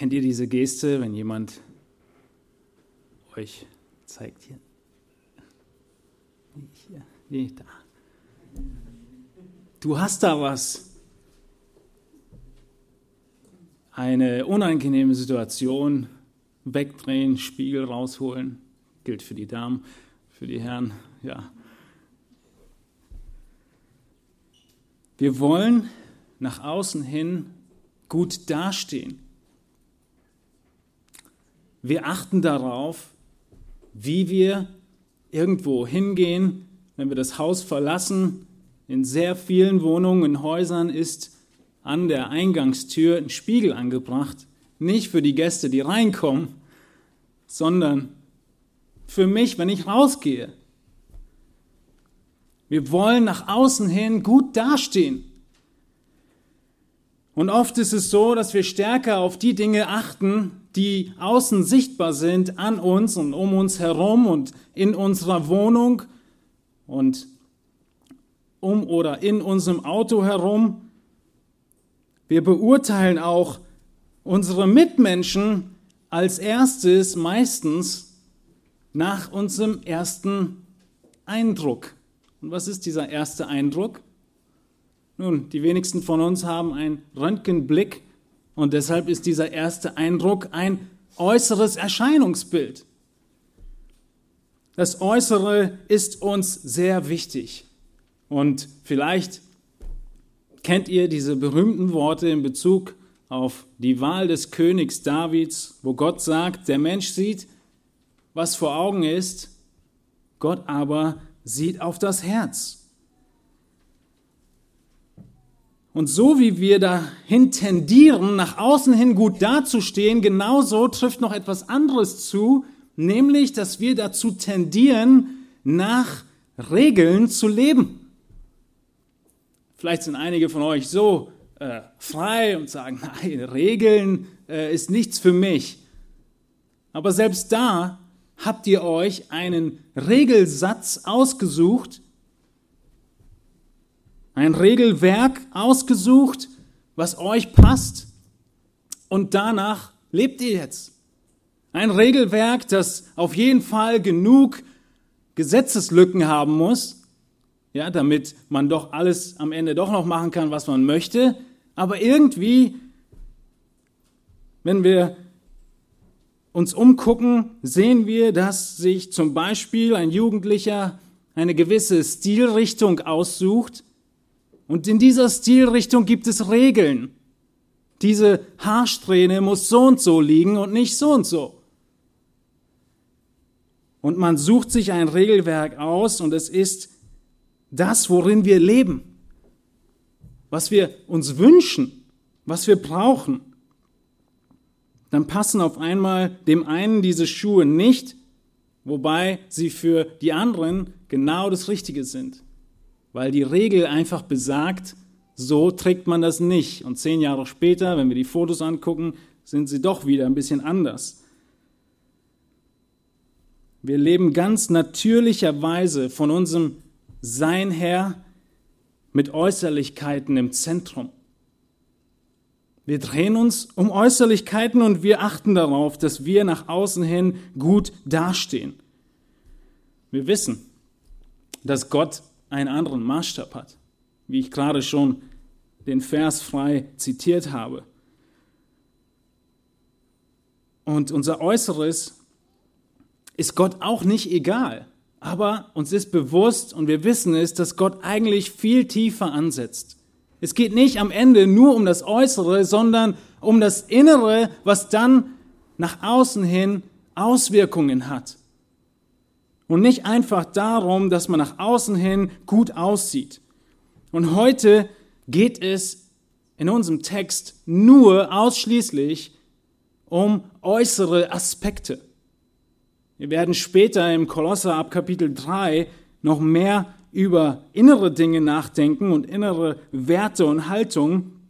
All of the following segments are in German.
Kennt ihr diese Geste, wenn jemand euch zeigt hier? Hier, nee, da. Du hast da was. Eine unangenehme Situation, wegdrehen, Spiegel rausholen, gilt für die Damen, für die Herren, ja. Wir wollen nach außen hin gut dastehen. Wir achten darauf, wie wir irgendwo hingehen, wenn wir das Haus verlassen. In sehr vielen Wohnungen, in Häusern ist an der Eingangstür ein Spiegel angebracht. Nicht für die Gäste, die reinkommen, sondern für mich, wenn ich rausgehe. Wir wollen nach außen hin gut dastehen. Und oft ist es so, dass wir stärker auf die Dinge achten, die außen sichtbar sind, an uns und um uns herum und in unserer Wohnung und um oder in unserem Auto herum. Wir beurteilen auch unsere Mitmenschen als erstes meistens nach unserem ersten Eindruck. Und was ist dieser erste Eindruck? Nun, die wenigsten von uns haben einen Röntgenblick und deshalb ist dieser erste Eindruck ein äußeres Erscheinungsbild. Das Äußere ist uns sehr wichtig. Und vielleicht kennt ihr diese berühmten Worte in Bezug auf die Wahl des Königs Davids, wo Gott sagt, der Mensch sieht, was vor Augen ist, Gott aber sieht auf das Herz. Und so wie wir dahin tendieren, nach außen hin gut dazustehen, genauso trifft noch etwas anderes zu, nämlich, dass wir dazu tendieren, nach Regeln zu leben. Vielleicht sind einige von euch so äh, frei und sagen, nein, Regeln äh, ist nichts für mich. Aber selbst da habt ihr euch einen Regelsatz ausgesucht, ein Regelwerk ausgesucht, was euch passt und danach lebt ihr jetzt. Ein Regelwerk, das auf jeden Fall genug Gesetzeslücken haben muss, ja, damit man doch alles am Ende doch noch machen kann, was man möchte, aber irgendwie, wenn wir uns umgucken, sehen wir, dass sich zum Beispiel ein Jugendlicher eine gewisse Stilrichtung aussucht, und in dieser Stilrichtung gibt es Regeln. Diese Haarsträhne muss so und so liegen und nicht so und so. Und man sucht sich ein Regelwerk aus und es ist das, worin wir leben, was wir uns wünschen, was wir brauchen. Dann passen auf einmal dem einen diese Schuhe nicht, wobei sie für die anderen genau das Richtige sind weil die Regel einfach besagt, so trägt man das nicht. Und zehn Jahre später, wenn wir die Fotos angucken, sind sie doch wieder ein bisschen anders. Wir leben ganz natürlicherweise von unserem Sein her mit Äußerlichkeiten im Zentrum. Wir drehen uns um Äußerlichkeiten und wir achten darauf, dass wir nach außen hin gut dastehen. Wir wissen, dass Gott einen anderen Maßstab hat, wie ich gerade schon den Vers frei zitiert habe. Und unser Äußeres ist Gott auch nicht egal, aber uns ist bewusst und wir wissen es, dass Gott eigentlich viel tiefer ansetzt. Es geht nicht am Ende nur um das Äußere, sondern um das Innere, was dann nach außen hin Auswirkungen hat und nicht einfach darum, dass man nach außen hin gut aussieht. Und heute geht es in unserem Text nur ausschließlich um äußere Aspekte. Wir werden später im Kolosser ab Kapitel 3 noch mehr über innere Dinge nachdenken und innere Werte und Haltungen.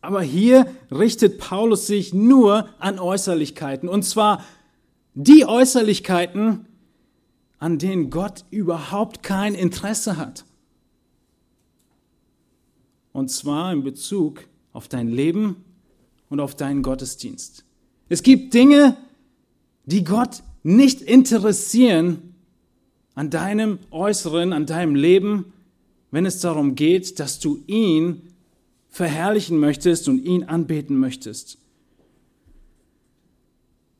Aber hier richtet Paulus sich nur an Äußerlichkeiten. Und zwar die Äußerlichkeiten, an denen Gott überhaupt kein Interesse hat. Und zwar in Bezug auf dein Leben und auf deinen Gottesdienst. Es gibt Dinge, die Gott nicht interessieren an deinem Äußeren, an deinem Leben, wenn es darum geht, dass du ihn verherrlichen möchtest und ihn anbeten möchtest.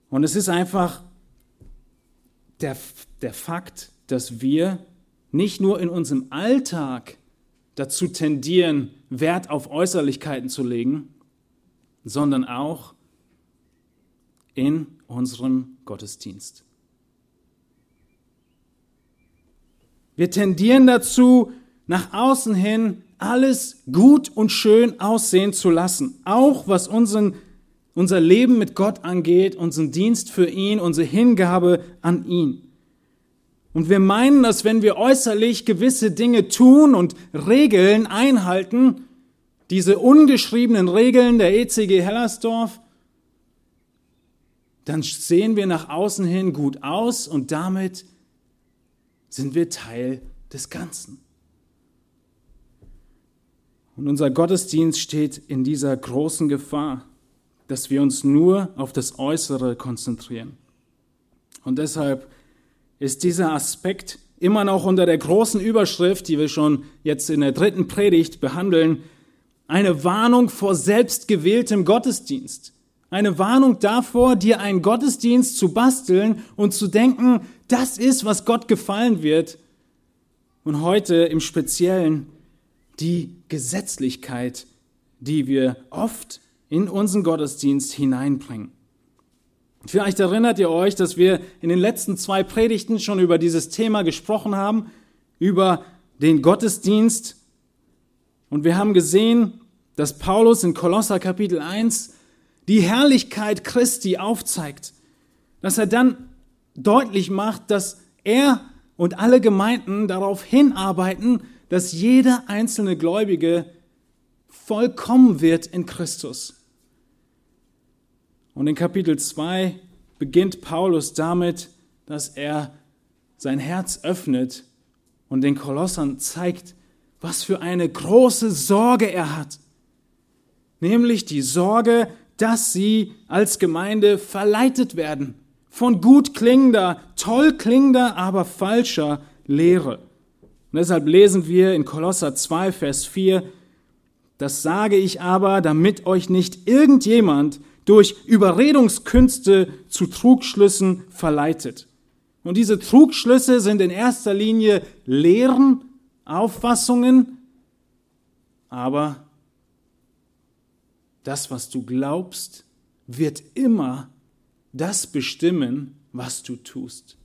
Und es ist einfach der, der Fakt, dass wir nicht nur in unserem Alltag dazu tendieren, Wert auf Äußerlichkeiten zu legen, sondern auch in unserem Gottesdienst. Wir tendieren dazu, nach außen hin alles gut und schön aussehen zu lassen, auch was unseren, unser Leben mit Gott angeht, unseren Dienst für ihn, unsere Hingabe an ihn. Und wir meinen, dass wenn wir äußerlich gewisse Dinge tun und Regeln einhalten, diese ungeschriebenen Regeln der ECG Hellersdorf, dann sehen wir nach außen hin gut aus und damit sind wir Teil des Ganzen. Und unser Gottesdienst steht in dieser großen Gefahr, dass wir uns nur auf das Äußere konzentrieren. Und deshalb ist dieser Aspekt immer noch unter der großen Überschrift, die wir schon jetzt in der dritten Predigt behandeln, eine Warnung vor selbstgewähltem Gottesdienst. Eine Warnung davor, dir einen Gottesdienst zu basteln und zu denken, das ist, was Gott gefallen wird. Und heute im Speziellen die Gesetzlichkeit, die wir oft in unseren Gottesdienst hineinbringen. Vielleicht erinnert ihr euch, dass wir in den letzten zwei Predigten schon über dieses Thema gesprochen haben, über den Gottesdienst. Und wir haben gesehen, dass Paulus in Kolosser Kapitel 1 die Herrlichkeit Christi aufzeigt, dass er dann deutlich macht, dass er und alle Gemeinden darauf hinarbeiten, dass jeder einzelne Gläubige vollkommen wird in Christus. Und in Kapitel 2 beginnt Paulus damit, dass er sein Herz öffnet und den Kolossern zeigt, was für eine große Sorge er hat. Nämlich die Sorge, dass sie als Gemeinde verleitet werden von gut klingender, toll klingender, aber falscher Lehre. Und deshalb lesen wir in Kolosser 2, Vers 4, das sage ich aber, damit euch nicht irgendjemand durch Überredungskünste zu Trugschlüssen verleitet. Und diese Trugschlüsse sind in erster Linie Lehren, Auffassungen, aber das, was du glaubst, wird immer das bestimmen, was du tust.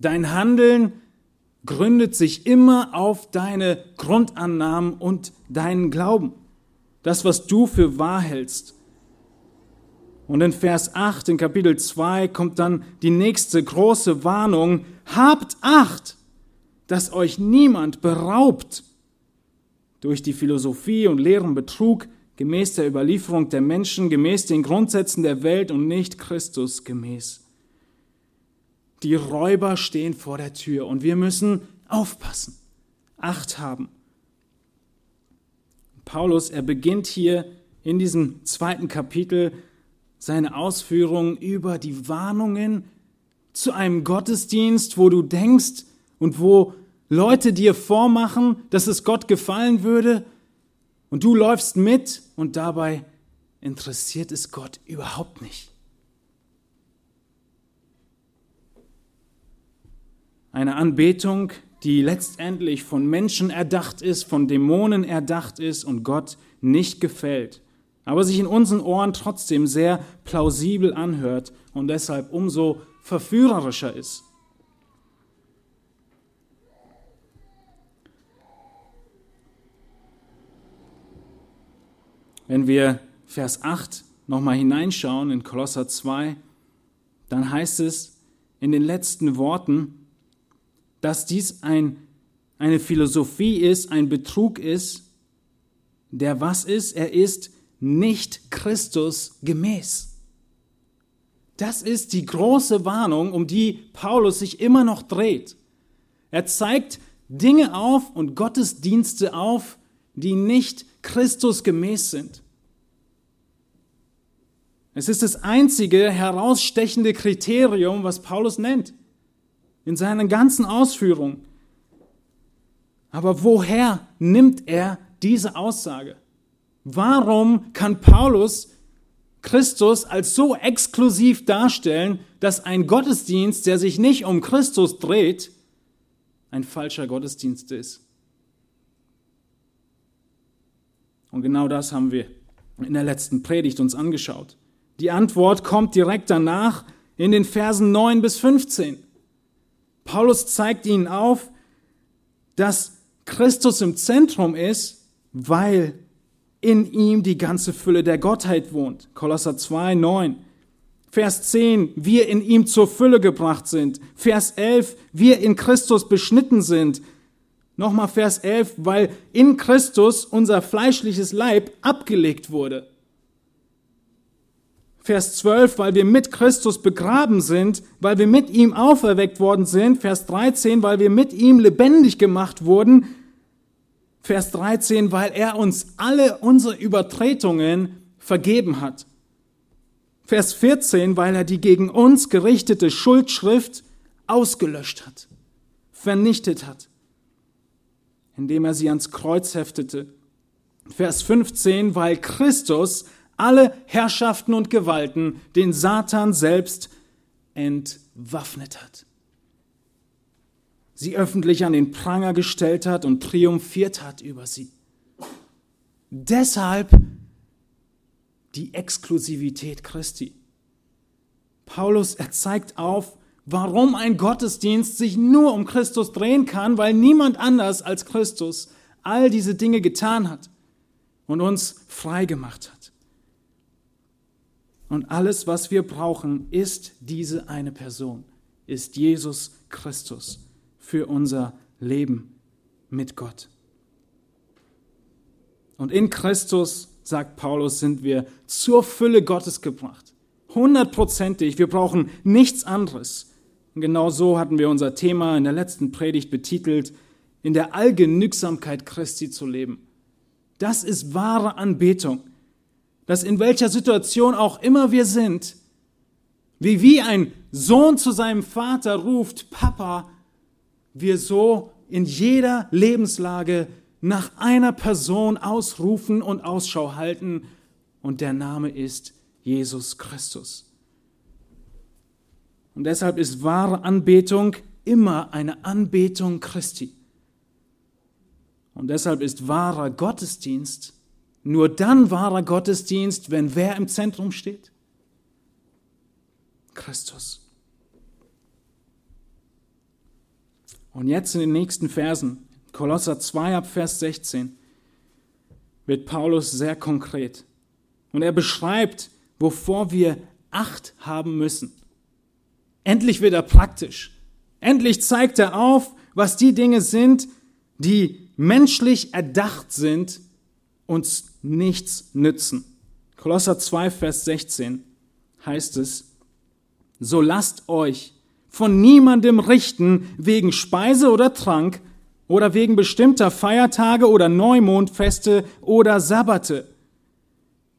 Dein Handeln gründet sich immer auf deine Grundannahmen und deinen Glauben. Das, was du für wahr hältst. Und in Vers 8 in Kapitel 2 kommt dann die nächste große Warnung. Habt Acht, dass euch niemand beraubt durch die Philosophie und leeren Betrug gemäß der Überlieferung der Menschen, gemäß den Grundsätzen der Welt und nicht Christus gemäß. Die Räuber stehen vor der Tür und wir müssen aufpassen, Acht haben. Paulus, er beginnt hier in diesem zweiten Kapitel seine Ausführungen über die Warnungen zu einem Gottesdienst, wo du denkst und wo Leute dir vormachen, dass es Gott gefallen würde und du läufst mit und dabei interessiert es Gott überhaupt nicht. Eine Anbetung, die letztendlich von Menschen erdacht ist, von Dämonen erdacht ist und Gott nicht gefällt, aber sich in unseren Ohren trotzdem sehr plausibel anhört und deshalb umso verführerischer ist. Wenn wir Vers 8 nochmal hineinschauen in Kolosser 2, dann heißt es in den letzten Worten, dass dies ein, eine Philosophie ist, ein Betrug ist, der was ist? Er ist nicht Christus gemäß. Das ist die große Warnung, um die Paulus sich immer noch dreht. Er zeigt Dinge auf und Gottesdienste auf, die nicht Christus gemäß sind. Es ist das einzige herausstechende Kriterium, was Paulus nennt, in seinen ganzen Ausführungen. Aber woher nimmt er diese Aussage? Warum kann Paulus Christus als so exklusiv darstellen, dass ein Gottesdienst, der sich nicht um Christus dreht, ein falscher Gottesdienst ist? Und genau das haben wir in der letzten Predigt uns angeschaut. Die Antwort kommt direkt danach in den Versen 9 bis 15. Paulus zeigt ihnen auf, dass Christus im Zentrum ist, weil in ihm die ganze Fülle der Gottheit wohnt. Kolosser 2, 9. Vers 10, wir in ihm zur Fülle gebracht sind. Vers 11, wir in Christus beschnitten sind. Nochmal Vers 11, weil in Christus unser fleischliches Leib abgelegt wurde. Vers 12, weil wir mit Christus begraben sind, weil wir mit ihm auferweckt worden sind. Vers 13, weil wir mit ihm lebendig gemacht wurden. Vers 13, weil er uns alle unsere Übertretungen vergeben hat. Vers 14, weil er die gegen uns gerichtete Schuldschrift ausgelöscht hat, vernichtet hat, indem er sie ans Kreuz heftete. Vers 15, weil Christus alle Herrschaften und Gewalten den Satan selbst entwaffnet hat sie öffentlich an den Pranger gestellt hat und triumphiert hat über sie. Deshalb die Exklusivität Christi. Paulus, er zeigt auf, warum ein Gottesdienst sich nur um Christus drehen kann, weil niemand anders als Christus all diese Dinge getan hat und uns frei gemacht hat. Und alles, was wir brauchen, ist diese eine Person, ist Jesus Christus für unser Leben mit Gott. Und in Christus, sagt Paulus, sind wir zur Fülle Gottes gebracht. Hundertprozentig. Wir brauchen nichts anderes. Und genau so hatten wir unser Thema in der letzten Predigt betitelt, in der Allgenügsamkeit Christi zu leben. Das ist wahre Anbetung. Dass in welcher Situation auch immer wir sind, wie wie ein Sohn zu seinem Vater ruft, Papa, wir so in jeder Lebenslage nach einer Person ausrufen und Ausschau halten, und der Name ist Jesus Christus. Und deshalb ist wahre Anbetung immer eine Anbetung Christi. Und deshalb ist wahrer Gottesdienst nur dann wahrer Gottesdienst, wenn wer im Zentrum steht? Christus. Und jetzt in den nächsten Versen, Kolosser 2 ab Vers 16, wird Paulus sehr konkret. Und er beschreibt, wovor wir Acht haben müssen. Endlich wird er praktisch. Endlich zeigt er auf, was die Dinge sind, die menschlich erdacht sind, uns nichts nützen. Kolosser 2, Vers 16 heißt es, so lasst euch von niemandem richten wegen Speise oder Trank oder wegen bestimmter Feiertage oder Neumondfeste oder Sabbate,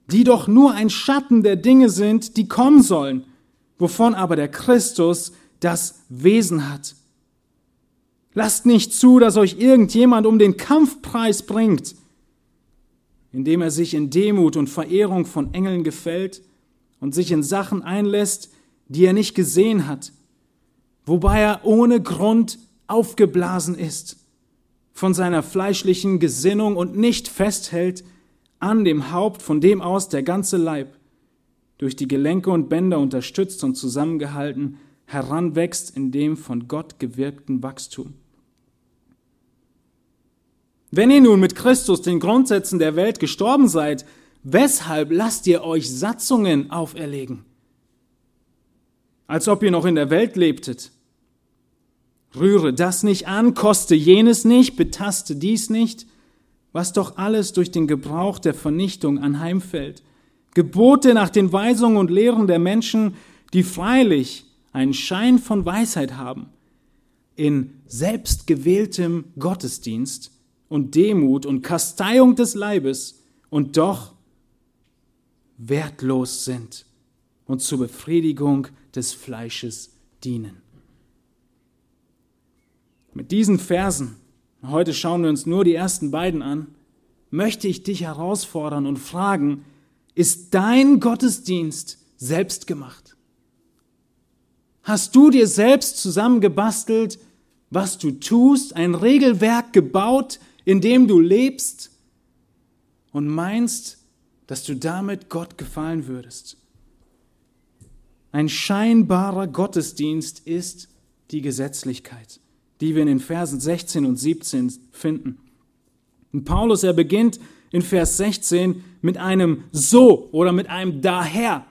die doch nur ein Schatten der Dinge sind, die kommen sollen, wovon aber der Christus das Wesen hat. Lasst nicht zu, dass euch irgendjemand um den Kampfpreis bringt, indem er sich in Demut und Verehrung von Engeln gefällt und sich in Sachen einlässt, die er nicht gesehen hat, wobei er ohne Grund aufgeblasen ist von seiner fleischlichen Gesinnung und nicht festhält an dem Haupt, von dem aus der ganze Leib, durch die Gelenke und Bänder unterstützt und zusammengehalten, heranwächst in dem von Gott gewirkten Wachstum. Wenn ihr nun mit Christus den Grundsätzen der Welt gestorben seid, weshalb lasst ihr euch Satzungen auferlegen? als ob ihr noch in der Welt lebtet. Rühre das nicht an, koste jenes nicht, betaste dies nicht, was doch alles durch den Gebrauch der Vernichtung anheimfällt. Gebote nach den Weisungen und Lehren der Menschen, die freilich einen Schein von Weisheit haben, in selbstgewähltem Gottesdienst und Demut und Kasteiung des Leibes und doch wertlos sind und zur Befriedigung des Fleisches dienen. Mit diesen Versen, heute schauen wir uns nur die ersten beiden an, möchte ich dich herausfordern und fragen, ist dein Gottesdienst selbst gemacht? Hast du dir selbst zusammengebastelt, was du tust, ein Regelwerk gebaut, in dem du lebst und meinst, dass du damit Gott gefallen würdest? Ein scheinbarer Gottesdienst ist die Gesetzlichkeit, die wir in den Versen 16 und 17 finden. Und Paulus, er beginnt in Vers 16 mit einem so oder mit einem daher.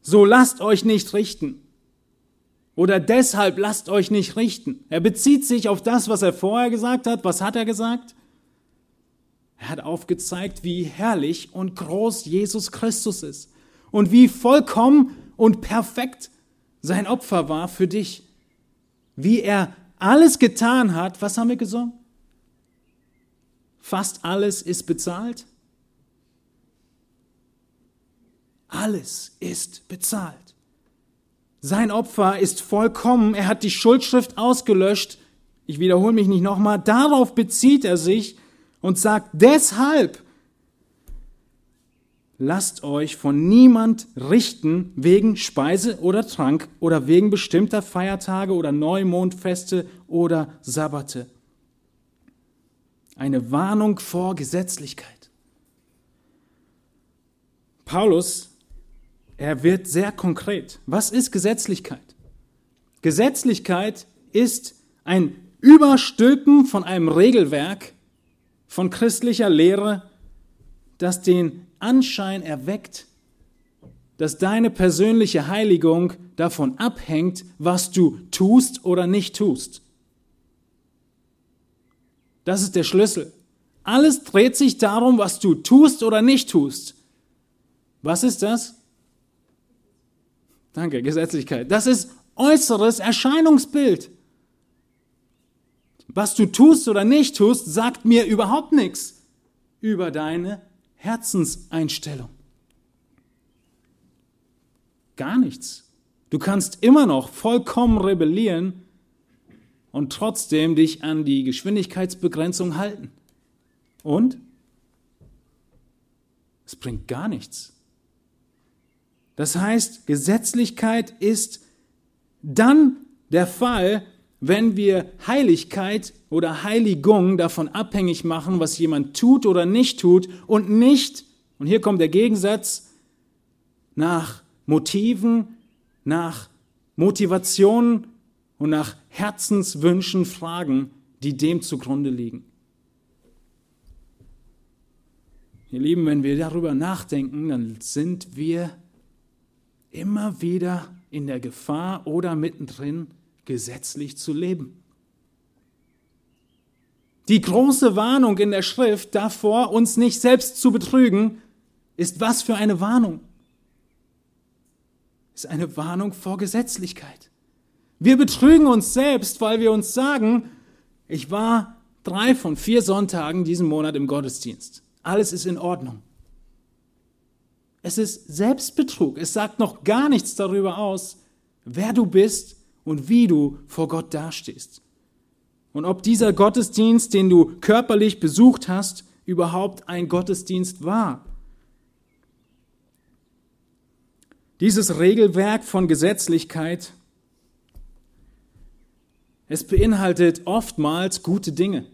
So lasst euch nicht richten. Oder deshalb lasst euch nicht richten. Er bezieht sich auf das, was er vorher gesagt hat. Was hat er gesagt? Er hat aufgezeigt, wie herrlich und groß Jesus Christus ist und wie vollkommen und perfekt sein Opfer war für dich. Wie er alles getan hat. Was haben wir gesungen? Fast alles ist bezahlt. Alles ist bezahlt. Sein Opfer ist vollkommen. Er hat die Schuldschrift ausgelöscht. Ich wiederhole mich nicht nochmal. Darauf bezieht er sich und sagt, deshalb lasst euch von niemand richten wegen Speise oder Trank oder wegen bestimmter Feiertage oder Neumondfeste oder Sabbate. Eine Warnung vor Gesetzlichkeit. Paulus, er wird sehr konkret. Was ist Gesetzlichkeit? Gesetzlichkeit ist ein Überstülpen von einem Regelwerk, von christlicher Lehre, das den Anschein erweckt, dass deine persönliche Heiligung davon abhängt, was du tust oder nicht tust. Das ist der Schlüssel. Alles dreht sich darum, was du tust oder nicht tust. Was ist das? Danke, Gesetzlichkeit. Das ist äußeres Erscheinungsbild. Was du tust oder nicht tust, sagt mir überhaupt nichts über deine Herzenseinstellung. Gar nichts. Du kannst immer noch vollkommen rebellieren und trotzdem dich an die Geschwindigkeitsbegrenzung halten. Und? Es bringt gar nichts. Das heißt, Gesetzlichkeit ist dann der Fall, wenn wir Heiligkeit oder Heiligung davon abhängig machen, was jemand tut oder nicht tut und nicht, und hier kommt der Gegensatz, nach Motiven, nach Motivationen und nach Herzenswünschen fragen, die dem zugrunde liegen. Ihr Lieben, wenn wir darüber nachdenken, dann sind wir immer wieder in der Gefahr oder mittendrin, gesetzlich zu leben. Die große Warnung in der Schrift davor, uns nicht selbst zu betrügen, ist was für eine Warnung? Ist eine Warnung vor Gesetzlichkeit. Wir betrügen uns selbst, weil wir uns sagen, ich war drei von vier Sonntagen diesen Monat im Gottesdienst. Alles ist in Ordnung. Es ist Selbstbetrug. Es sagt noch gar nichts darüber aus, wer du bist und wie du vor Gott dastehst. Und ob dieser Gottesdienst, den du körperlich besucht hast, überhaupt ein Gottesdienst war. Dieses Regelwerk von Gesetzlichkeit es beinhaltet oftmals gute Dinge.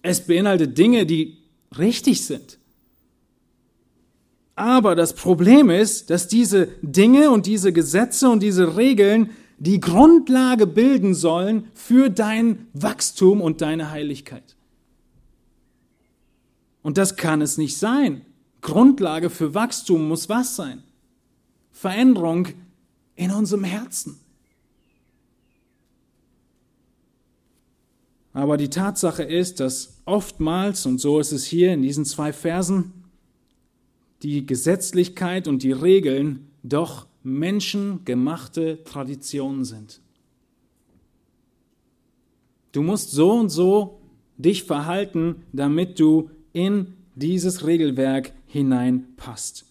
Es beinhaltet Dinge, die richtig sind. Aber das Problem ist, dass diese Dinge und diese Gesetze und diese Regeln die Grundlage bilden sollen für dein Wachstum und deine Heiligkeit. Und das kann es nicht sein. Grundlage für Wachstum muss was sein? Veränderung in unserem Herzen. Aber die Tatsache ist, dass oftmals, und so ist es hier in diesen zwei Versen, die Gesetzlichkeit und die Regeln doch menschengemachte Traditionen sind. Du musst so und so dich verhalten, damit du in dieses Regelwerk hineinpasst.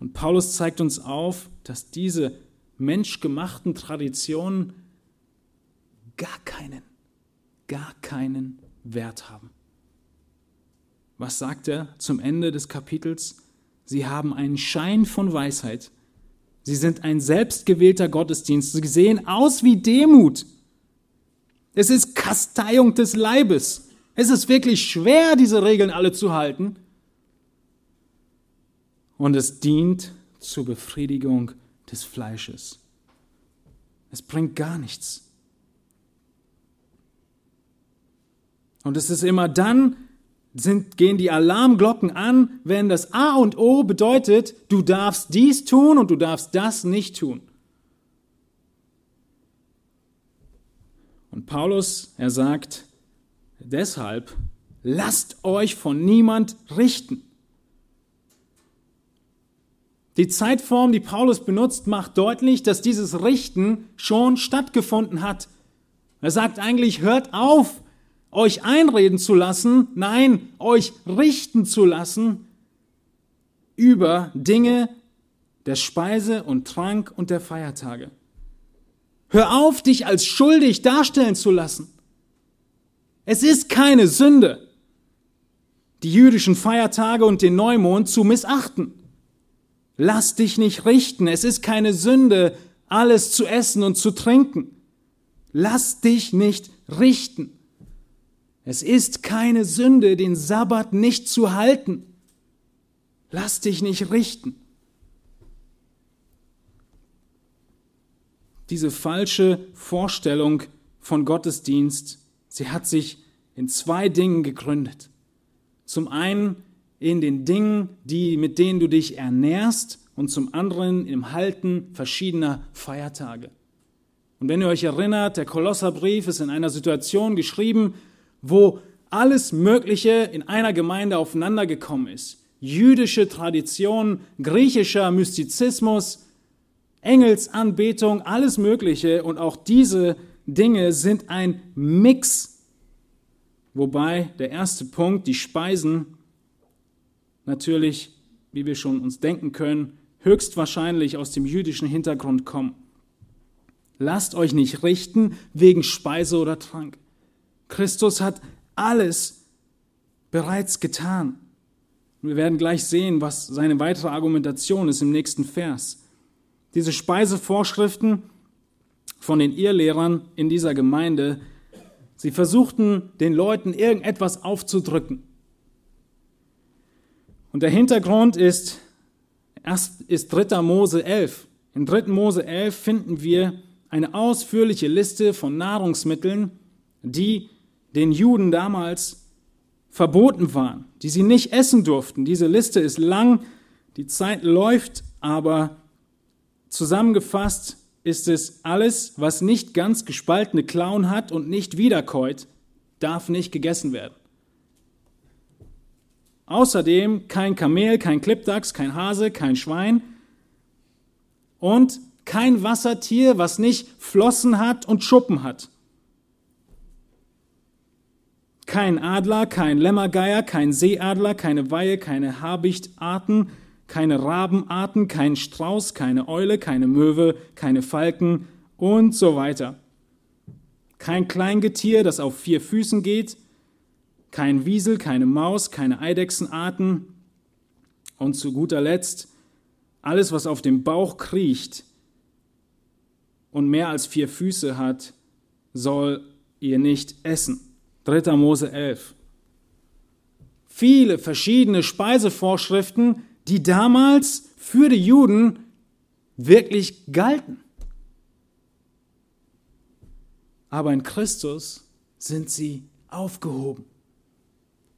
Und Paulus zeigt uns auf, dass diese menschgemachten Traditionen gar keinen, gar keinen Wert haben. Was sagt er zum Ende des Kapitels? Sie haben einen Schein von Weisheit. Sie sind ein selbstgewählter Gottesdienst. Sie sehen aus wie Demut. Es ist Kasteiung des Leibes. Es ist wirklich schwer, diese Regeln alle zu halten. Und es dient zur Befriedigung des Fleisches. Es bringt gar nichts. Und es ist immer dann, sind, gehen die Alarmglocken an, wenn das A und O bedeutet, du darfst dies tun und du darfst das nicht tun. Und Paulus, er sagt, deshalb lasst euch von niemand richten. Die Zeitform, die Paulus benutzt, macht deutlich, dass dieses Richten schon stattgefunden hat. Er sagt eigentlich, hört auf, euch einreden zu lassen, nein, euch richten zu lassen über Dinge der Speise und Trank und der Feiertage. Hör auf, dich als schuldig darstellen zu lassen. Es ist keine Sünde, die jüdischen Feiertage und den Neumond zu missachten. Lass dich nicht richten. Es ist keine Sünde, alles zu essen und zu trinken. Lass dich nicht richten. Es ist keine Sünde, den Sabbat nicht zu halten. Lass dich nicht richten. Diese falsche Vorstellung von Gottesdienst, sie hat sich in zwei Dingen gegründet. Zum einen in den Dingen, die, mit denen du dich ernährst und zum anderen im Halten verschiedener Feiertage. Und wenn ihr euch erinnert, der Kolosserbrief ist in einer Situation geschrieben, wo alles Mögliche in einer Gemeinde aufeinander gekommen ist. Jüdische Tradition, griechischer Mystizismus, Engelsanbetung, alles Mögliche. Und auch diese Dinge sind ein Mix. Wobei der erste Punkt, die Speisen, natürlich, wie wir schon uns denken können, höchstwahrscheinlich aus dem jüdischen Hintergrund kommen. Lasst euch nicht richten wegen Speise oder Trank. Christus hat alles bereits getan. Wir werden gleich sehen, was seine weitere Argumentation ist im nächsten Vers. Diese Speisevorschriften von den Irrlehrern in dieser Gemeinde, sie versuchten den Leuten irgendetwas aufzudrücken. Und der Hintergrund ist, erst ist 3. Mose 11. In 3. Mose 11 finden wir eine ausführliche Liste von Nahrungsmitteln, die den Juden damals verboten waren, die sie nicht essen durften. Diese Liste ist lang, die Zeit läuft, aber zusammengefasst ist es alles, was nicht ganz gespaltene Klauen hat und nicht wiederkäut, darf nicht gegessen werden. Außerdem kein Kamel, kein Klippdachs, kein Hase, kein Schwein und kein Wassertier, was nicht Flossen hat und Schuppen hat. Kein Adler, kein Lämmergeier, kein Seeadler, keine Weihe, keine Habichtarten, keine Rabenarten, kein Strauß, keine Eule, keine Möwe, keine Falken und so weiter. Kein Kleingetier, das auf vier Füßen geht, kein Wiesel, keine Maus, keine Eidechsenarten und zu guter Letzt alles, was auf dem Bauch kriecht und mehr als vier Füße hat, soll ihr nicht essen. 3. Mose 11. Viele verschiedene Speisevorschriften, die damals für die Juden wirklich galten. Aber in Christus sind sie aufgehoben.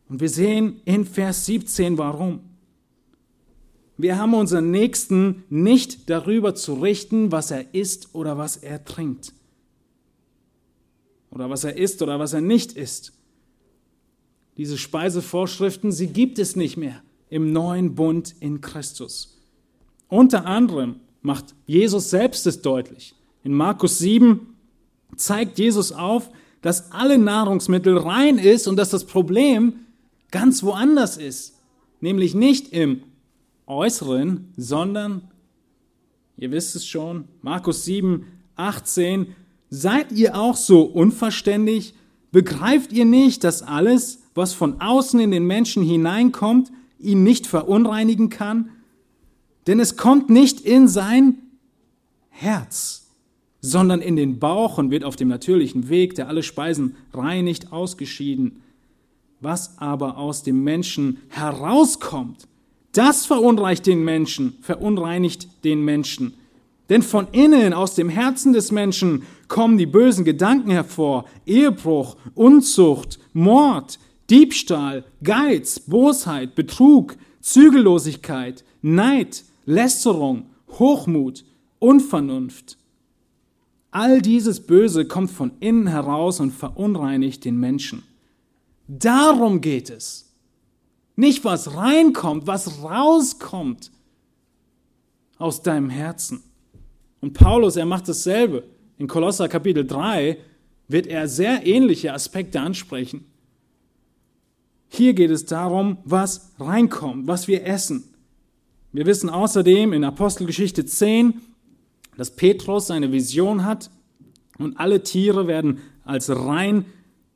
Und wir sehen in Vers 17 warum. Wir haben unseren Nächsten nicht darüber zu richten, was er isst oder was er trinkt oder was er isst oder was er nicht isst. Diese Speisevorschriften, sie gibt es nicht mehr im neuen Bund in Christus. Unter anderem macht Jesus selbst es deutlich. In Markus 7 zeigt Jesus auf, dass alle Nahrungsmittel rein ist und dass das Problem ganz woanders ist, nämlich nicht im Äußeren, sondern, ihr wisst es schon, Markus 7, 18, seid ihr auch so unverständlich? Begreift ihr nicht, dass alles, was von außen in den Menschen hineinkommt, ihn nicht verunreinigen kann? Denn es kommt nicht in sein Herz, sondern in den Bauch und wird auf dem natürlichen Weg, der alle Speisen reinigt, ausgeschieden. Was aber aus dem Menschen herauskommt, das verunreinigt den Menschen, verunreinigt den Menschen. Denn von innen, aus dem Herzen des Menschen, kommen die bösen Gedanken hervor. Ehebruch, Unzucht, Mord, Diebstahl, Geiz, Bosheit, Betrug, Zügellosigkeit, Neid, Lästerung, Hochmut, Unvernunft. All dieses Böse kommt von innen heraus und verunreinigt den Menschen. Darum geht es. Nicht was reinkommt, was rauskommt aus deinem Herzen. Und Paulus, er macht dasselbe. In Kolosser Kapitel 3 wird er sehr ähnliche Aspekte ansprechen. Hier geht es darum, was reinkommt, was wir essen. Wir wissen außerdem in Apostelgeschichte 10, dass Petrus seine Vision hat und alle Tiere werden als rein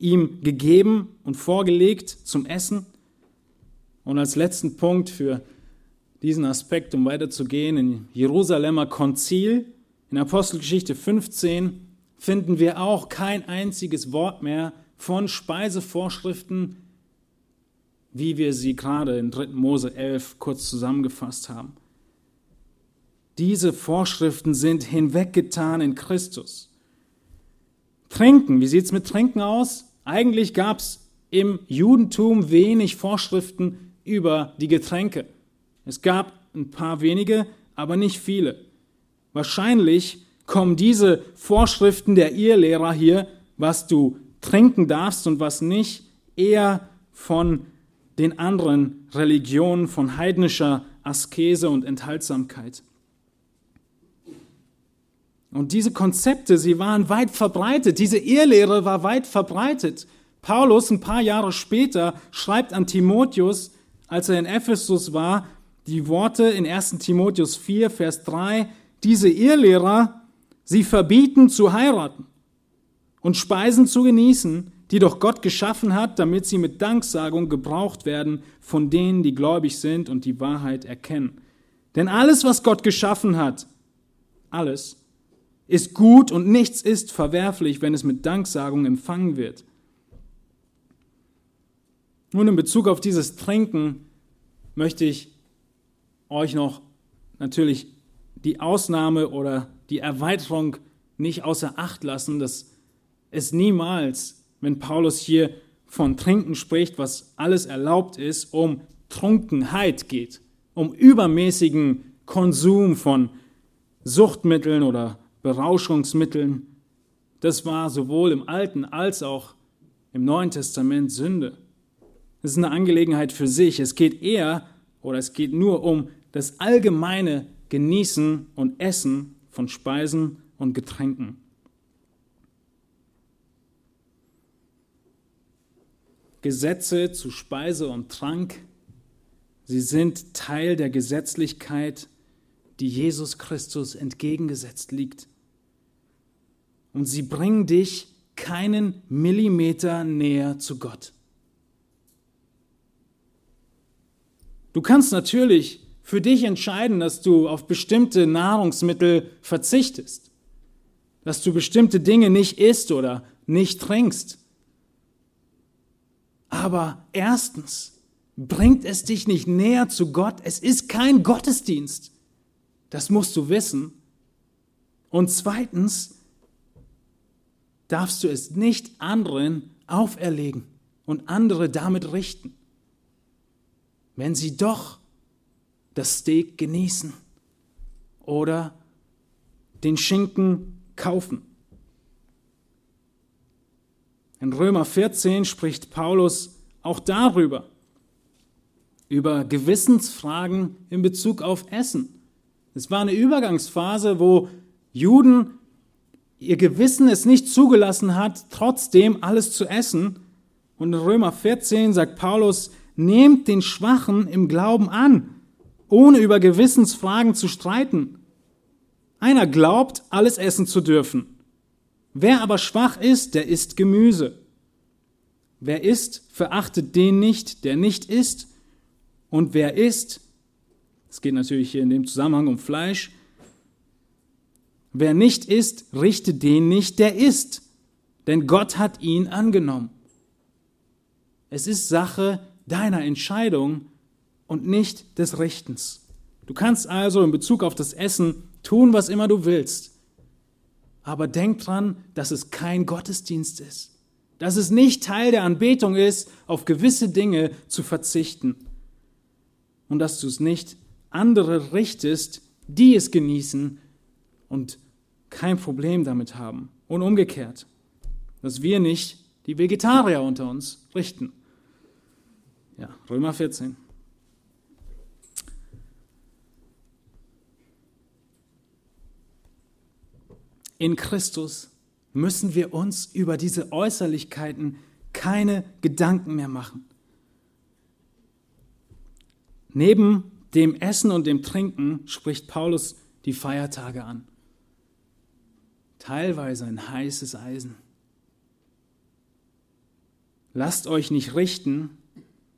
ihm gegeben und vorgelegt zum Essen. Und als letzten Punkt für diesen Aspekt, um weiterzugehen, in Jerusalemer Konzil, in Apostelgeschichte 15, finden wir auch kein einziges Wort mehr von Speisevorschriften, wie wir sie gerade in 3. Mose 11 kurz zusammengefasst haben. Diese Vorschriften sind hinweggetan in Christus. Trinken, wie sieht es mit Trinken aus? Eigentlich gab es im Judentum wenig Vorschriften über die Getränke. Es gab ein paar wenige, aber nicht viele. Wahrscheinlich kommen diese Vorschriften der Irrlehrer hier, was du trinken darfst und was nicht, eher von den anderen Religionen, von heidnischer Askese und Enthaltsamkeit. Und diese Konzepte, sie waren weit verbreitet. Diese Irrlehre war weit verbreitet. Paulus, ein paar Jahre später, schreibt an Timotheus, als er in Ephesus war, die Worte in 1 Timotheus 4, Vers 3, diese Irrlehrer, sie verbieten zu heiraten und Speisen zu genießen, die doch Gott geschaffen hat, damit sie mit Danksagung gebraucht werden von denen, die gläubig sind und die Wahrheit erkennen. Denn alles, was Gott geschaffen hat, alles, ist gut und nichts ist verwerflich, wenn es mit Danksagung empfangen wird. Nun in Bezug auf dieses Trinken möchte ich euch noch natürlich die Ausnahme oder die Erweiterung nicht außer Acht lassen, dass es niemals, wenn Paulus hier von Trinken spricht, was alles erlaubt ist, um Trunkenheit geht, um übermäßigen Konsum von Suchtmitteln oder Berauschungsmitteln. Das war sowohl im Alten als auch im Neuen Testament Sünde. Das ist eine Angelegenheit für sich. Es geht eher oder es geht nur um das allgemeine Genießen und Essen von Speisen und Getränken. Gesetze zu Speise und Trank, sie sind Teil der Gesetzlichkeit, die Jesus Christus entgegengesetzt liegt. Und sie bringen dich keinen Millimeter näher zu Gott. Du kannst natürlich für dich entscheiden, dass du auf bestimmte Nahrungsmittel verzichtest, dass du bestimmte Dinge nicht isst oder nicht trinkst. Aber erstens bringt es dich nicht näher zu Gott. Es ist kein Gottesdienst. Das musst du wissen. Und zweitens darfst du es nicht anderen auferlegen und andere damit richten wenn sie doch das Steak genießen oder den Schinken kaufen. In Römer 14 spricht Paulus auch darüber, über Gewissensfragen in Bezug auf Essen. Es war eine Übergangsphase, wo Juden ihr Gewissen es nicht zugelassen hat, trotzdem alles zu essen. Und in Römer 14 sagt Paulus, nehmt den Schwachen im Glauben an ohne über Gewissensfragen zu streiten. Einer glaubt, alles essen zu dürfen. Wer aber schwach ist, der isst Gemüse. Wer isst, verachtet den nicht, der nicht isst. Und wer isst, es geht natürlich hier in dem Zusammenhang um Fleisch, wer nicht isst, richte den nicht, der isst, denn Gott hat ihn angenommen. Es ist Sache deiner Entscheidung und nicht des Richtens. Du kannst also in Bezug auf das Essen tun, was immer du willst. Aber denk dran, dass es kein Gottesdienst ist. Dass es nicht Teil der Anbetung ist, auf gewisse Dinge zu verzichten. Und dass du es nicht andere richtest, die es genießen und kein Problem damit haben. Und umgekehrt, dass wir nicht die Vegetarier unter uns richten. Ja, Römer 14. In Christus müssen wir uns über diese Äußerlichkeiten keine Gedanken mehr machen. Neben dem Essen und dem Trinken spricht Paulus die Feiertage an. Teilweise ein heißes Eisen. Lasst euch nicht richten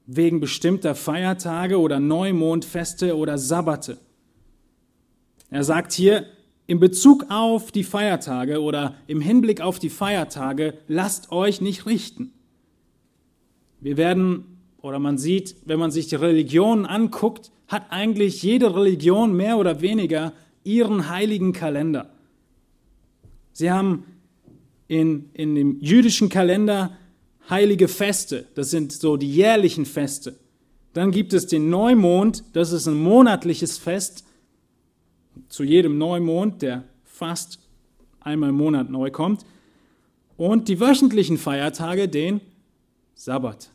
wegen bestimmter Feiertage oder Neumondfeste oder Sabbate. Er sagt hier, in Bezug auf die Feiertage oder im Hinblick auf die Feiertage, lasst euch nicht richten. Wir werden, oder man sieht, wenn man sich die Religionen anguckt, hat eigentlich jede Religion mehr oder weniger ihren heiligen Kalender. Sie haben in, in dem jüdischen Kalender heilige Feste, das sind so die jährlichen Feste. Dann gibt es den Neumond, das ist ein monatliches Fest, zu jedem Neumond, der fast einmal im Monat neu kommt, und die wöchentlichen Feiertage, den Sabbat.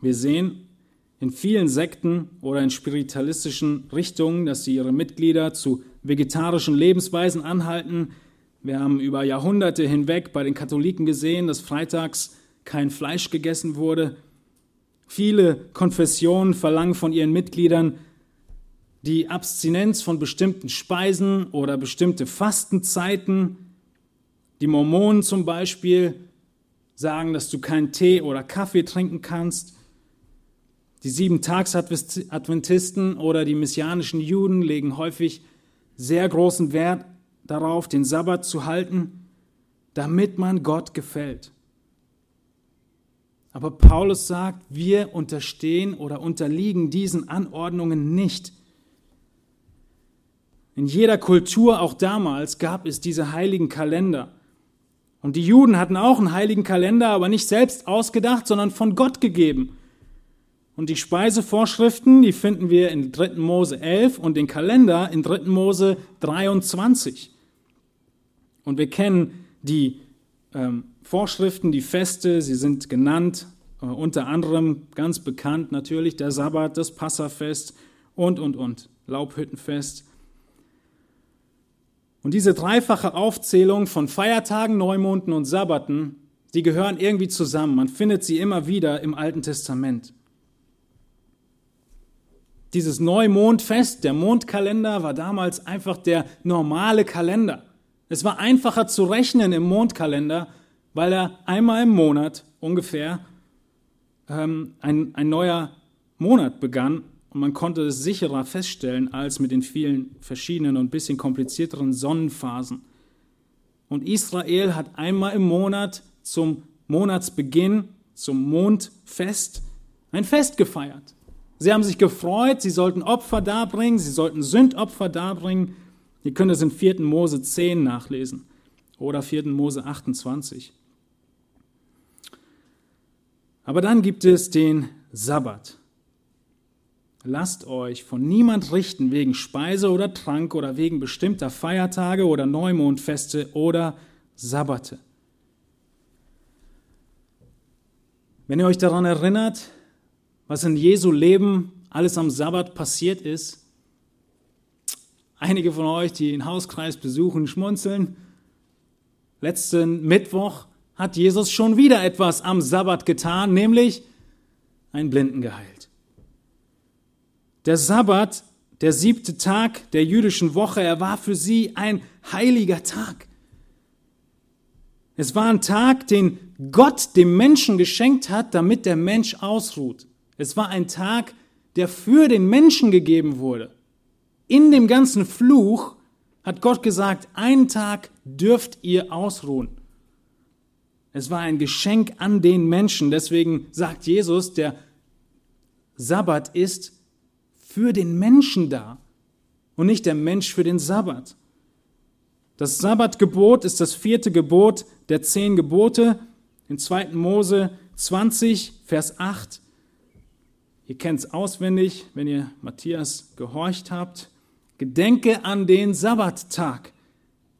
Wir sehen in vielen Sekten oder in spiritualistischen Richtungen, dass sie ihre Mitglieder zu vegetarischen Lebensweisen anhalten. Wir haben über Jahrhunderte hinweg bei den Katholiken gesehen, dass freitags kein Fleisch gegessen wurde. Viele Konfessionen verlangen von ihren Mitgliedern die Abstinenz von bestimmten Speisen oder bestimmte Fastenzeiten. Die Mormonen zum Beispiel sagen, dass du keinen Tee oder Kaffee trinken kannst. Die Sieben-Tags-Adventisten oder die messianischen Juden legen häufig sehr großen Wert darauf, den Sabbat zu halten, damit man Gott gefällt. Aber Paulus sagt, wir unterstehen oder unterliegen diesen Anordnungen nicht. In jeder Kultur, auch damals, gab es diese heiligen Kalender. Und die Juden hatten auch einen heiligen Kalender, aber nicht selbst ausgedacht, sondern von Gott gegeben. Und die Speisevorschriften, die finden wir in 3. Mose 11 und den Kalender in 3. Mose 23. Und wir kennen die ähm, Vorschriften, die Feste, sie sind genannt, äh, unter anderem ganz bekannt natürlich der Sabbat, das Passafest und, und, und, Laubhüttenfest. Und diese dreifache Aufzählung von Feiertagen, Neumonden und Sabbaten, die gehören irgendwie zusammen. Man findet sie immer wieder im Alten Testament. Dieses Neumondfest, der Mondkalender, war damals einfach der normale Kalender. Es war einfacher zu rechnen im Mondkalender, weil er einmal im Monat ungefähr ähm, ein, ein neuer Monat begann und man konnte es sicherer feststellen als mit den vielen verschiedenen und bisschen komplizierteren Sonnenphasen. Und Israel hat einmal im Monat zum Monatsbeginn, zum Mondfest, ein Fest gefeiert. Sie haben sich gefreut, sie sollten Opfer darbringen, sie sollten Sündopfer darbringen Ihr könnt es in 4. Mose 10 nachlesen oder 4. Mose 28. Aber dann gibt es den Sabbat. Lasst euch von niemand richten wegen Speise oder Trank oder wegen bestimmter Feiertage oder Neumondfeste oder Sabbate. Wenn ihr euch daran erinnert, was in Jesu Leben alles am Sabbat passiert ist, Einige von euch, die den Hauskreis besuchen, schmunzeln. Letzten Mittwoch hat Jesus schon wieder etwas am Sabbat getan, nämlich einen Blinden geheilt. Der Sabbat, der siebte Tag der jüdischen Woche, er war für sie ein heiliger Tag. Es war ein Tag, den Gott dem Menschen geschenkt hat, damit der Mensch ausruht. Es war ein Tag, der für den Menschen gegeben wurde. In dem ganzen Fluch hat Gott gesagt, einen Tag dürft ihr ausruhen. Es war ein Geschenk an den Menschen. Deswegen sagt Jesus, der Sabbat ist für den Menschen da und nicht der Mensch für den Sabbat. Das Sabbatgebot ist das vierte Gebot der zehn Gebote in 2. Mose 20, Vers 8. Ihr kennt es auswendig, wenn ihr Matthias gehorcht habt. Gedenke an den Sabbattag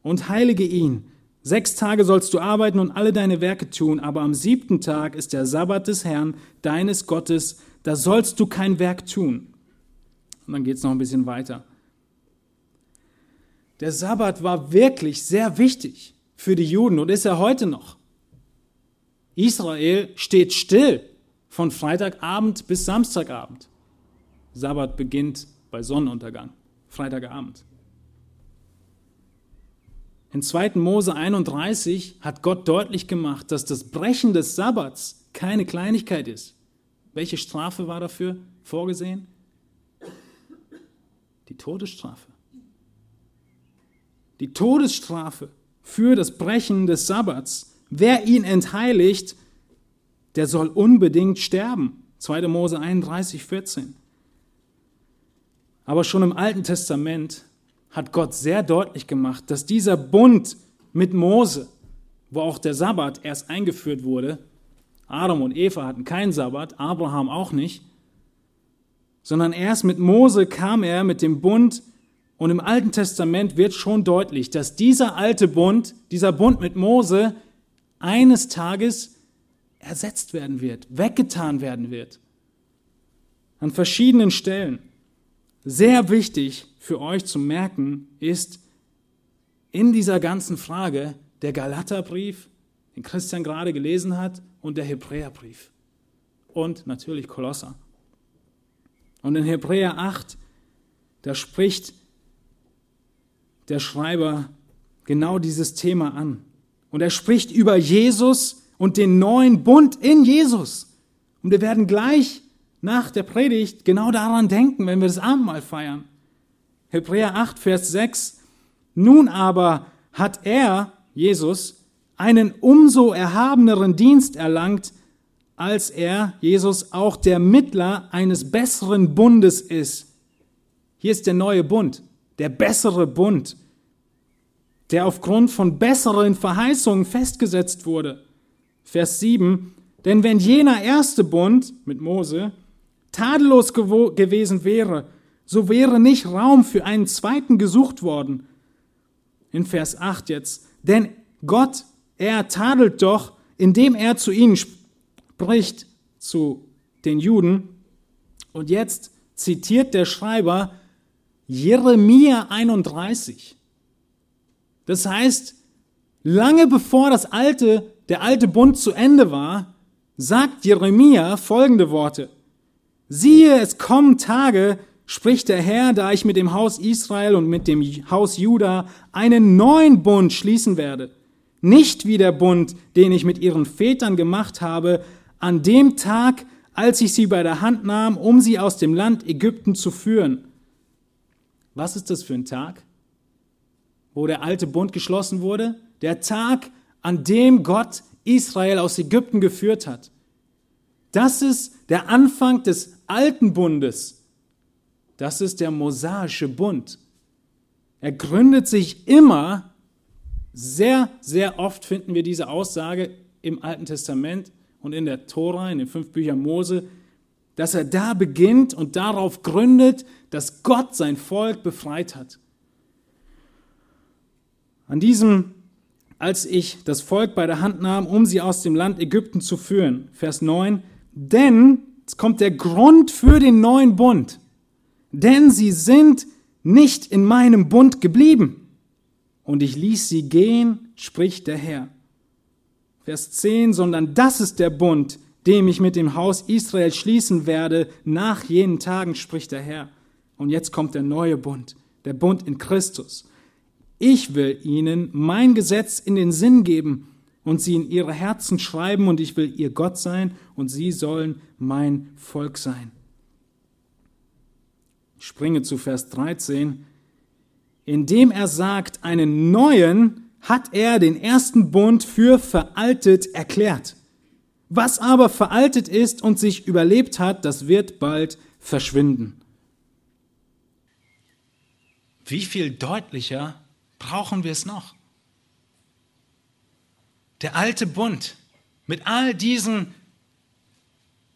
und heilige ihn. Sechs Tage sollst du arbeiten und alle deine Werke tun, aber am siebten Tag ist der Sabbat des Herrn, deines Gottes, da sollst du kein Werk tun. Und dann geht es noch ein bisschen weiter. Der Sabbat war wirklich sehr wichtig für die Juden und ist er heute noch. Israel steht still von Freitagabend bis Samstagabend. Sabbat beginnt bei Sonnenuntergang. Freitagabend. In 2. Mose 31 hat Gott deutlich gemacht, dass das Brechen des Sabbats keine Kleinigkeit ist. Welche Strafe war dafür vorgesehen? Die Todesstrafe. Die Todesstrafe für das Brechen des Sabbats. Wer ihn entheiligt, der soll unbedingt sterben. 2. Mose 31, 14. Aber schon im Alten Testament hat Gott sehr deutlich gemacht, dass dieser Bund mit Mose, wo auch der Sabbat erst eingeführt wurde, Adam und Eva hatten keinen Sabbat, Abraham auch nicht, sondern erst mit Mose kam er mit dem Bund und im Alten Testament wird schon deutlich, dass dieser alte Bund, dieser Bund mit Mose eines Tages ersetzt werden wird, weggetan werden wird. An verschiedenen Stellen sehr wichtig für euch zu merken ist in dieser ganzen Frage der Galaterbrief, den Christian gerade gelesen hat, und der Hebräerbrief. Und natürlich Kolosser. Und in Hebräer 8, da spricht der Schreiber genau dieses Thema an. Und er spricht über Jesus und den neuen Bund in Jesus. Und wir werden gleich nach der Predigt genau daran denken, wenn wir das Abendmahl feiern. Hebräer 8, Vers 6. Nun aber hat er, Jesus, einen umso erhabeneren Dienst erlangt, als er, Jesus, auch der Mittler eines besseren Bundes ist. Hier ist der neue Bund, der bessere Bund, der aufgrund von besseren Verheißungen festgesetzt wurde. Vers 7. Denn wenn jener erste Bund mit Mose tadellos gewesen wäre, so wäre nicht Raum für einen zweiten gesucht worden. In Vers 8 jetzt. Denn Gott, er tadelt doch, indem er zu ihnen spricht, zu den Juden. Und jetzt zitiert der Schreiber Jeremia 31. Das heißt, lange bevor das alte, der alte Bund zu Ende war, sagt Jeremia folgende Worte. Siehe, es kommen Tage, spricht der Herr, da ich mit dem Haus Israel und mit dem Haus Juda einen neuen Bund schließen werde. Nicht wie der Bund, den ich mit ihren Vätern gemacht habe, an dem Tag, als ich sie bei der Hand nahm, um sie aus dem Land Ägypten zu führen. Was ist das für ein Tag, wo der alte Bund geschlossen wurde? Der Tag, an dem Gott Israel aus Ägypten geführt hat. Das ist der Anfang des alten Bundes. Das ist der mosaische Bund. Er gründet sich immer, sehr, sehr oft finden wir diese Aussage im Alten Testament und in der Tora, in den fünf Büchern Mose, dass er da beginnt und darauf gründet, dass Gott sein Volk befreit hat. An diesem, als ich das Volk bei der Hand nahm, um sie aus dem Land Ägypten zu führen, Vers 9, denn Jetzt kommt der Grund für den neuen Bund. Denn sie sind nicht in meinem Bund geblieben. Und ich ließ sie gehen, spricht der Herr. Vers 10, sondern das ist der Bund, dem ich mit dem Haus Israel schließen werde nach jenen Tagen, spricht der Herr. Und jetzt kommt der neue Bund, der Bund in Christus. Ich will ihnen mein Gesetz in den Sinn geben und sie in ihre Herzen schreiben und ich will ihr Gott sein und sie sollen mein Volk sein. Ich springe zu Vers 13. Indem er sagt, einen neuen hat er den ersten Bund für veraltet erklärt. Was aber veraltet ist und sich überlebt hat, das wird bald verschwinden. Wie viel deutlicher brauchen wir es noch? Der alte Bund mit all diesen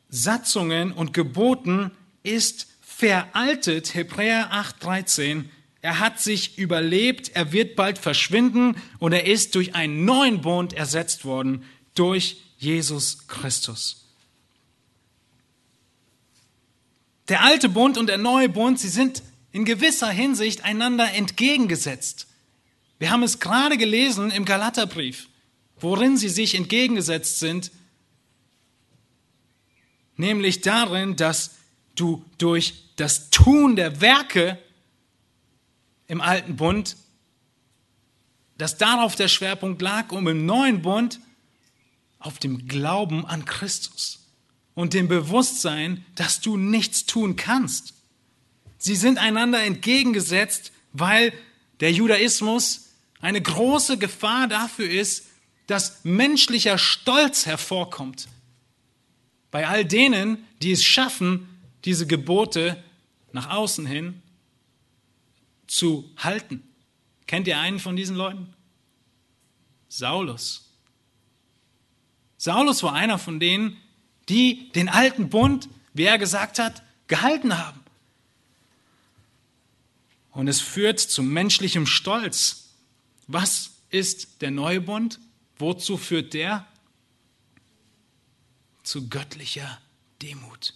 Satzungen und Geboten ist veraltet, Hebräer 8:13. Er hat sich überlebt, er wird bald verschwinden und er ist durch einen neuen Bund ersetzt worden, durch Jesus Christus. Der alte Bund und der neue Bund, sie sind in gewisser Hinsicht einander entgegengesetzt. Wir haben es gerade gelesen im Galaterbrief, worin sie sich entgegengesetzt sind, nämlich darin, dass du durch das Tun der Werke im alten Bund, dass darauf der Schwerpunkt lag, um im neuen Bund auf dem Glauben an Christus und dem Bewusstsein, dass du nichts tun kannst. Sie sind einander entgegengesetzt, weil der Judaismus eine große Gefahr dafür ist, dass menschlicher Stolz hervorkommt. Bei all denen, die es schaffen, diese Gebote nach außen hin zu halten. Kennt ihr einen von diesen Leuten? Saulus. Saulus war einer von denen, die den alten Bund, wie er gesagt hat, gehalten haben. Und es führt zu menschlichem Stolz. Was ist der neue Bund? Wozu führt der? Zu göttlicher Demut.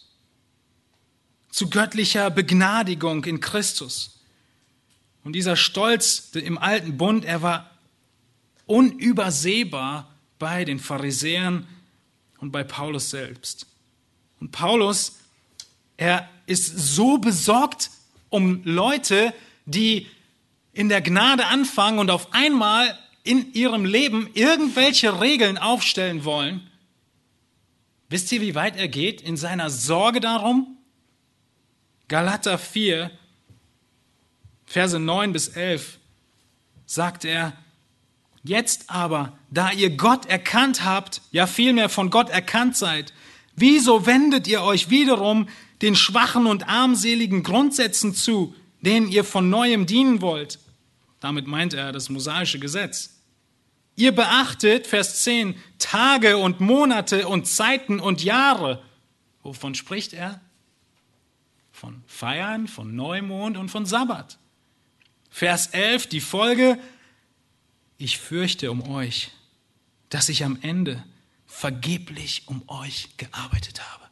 Zu göttlicher Begnadigung in Christus. Und dieser Stolz im alten Bund, er war unübersehbar bei den Pharisäern und bei Paulus selbst. Und Paulus, er ist so besorgt um Leute, die in der Gnade anfangen und auf einmal in ihrem Leben irgendwelche Regeln aufstellen wollen. Wisst ihr, wie weit er geht in seiner Sorge darum? Galater 4, Verse 9 bis 11 sagt er, Jetzt aber, da ihr Gott erkannt habt, ja vielmehr von Gott erkannt seid, wieso wendet ihr euch wiederum den schwachen und armseligen Grundsätzen zu, denen ihr von neuem dienen wollt? Damit meint er das mosaische Gesetz. Ihr beachtet, Vers 10, Tage und Monate und Zeiten und Jahre. Wovon spricht er? Von Feiern, von Neumond und von Sabbat. Vers 11, die Folge, ich fürchte um euch, dass ich am Ende vergeblich um euch gearbeitet habe.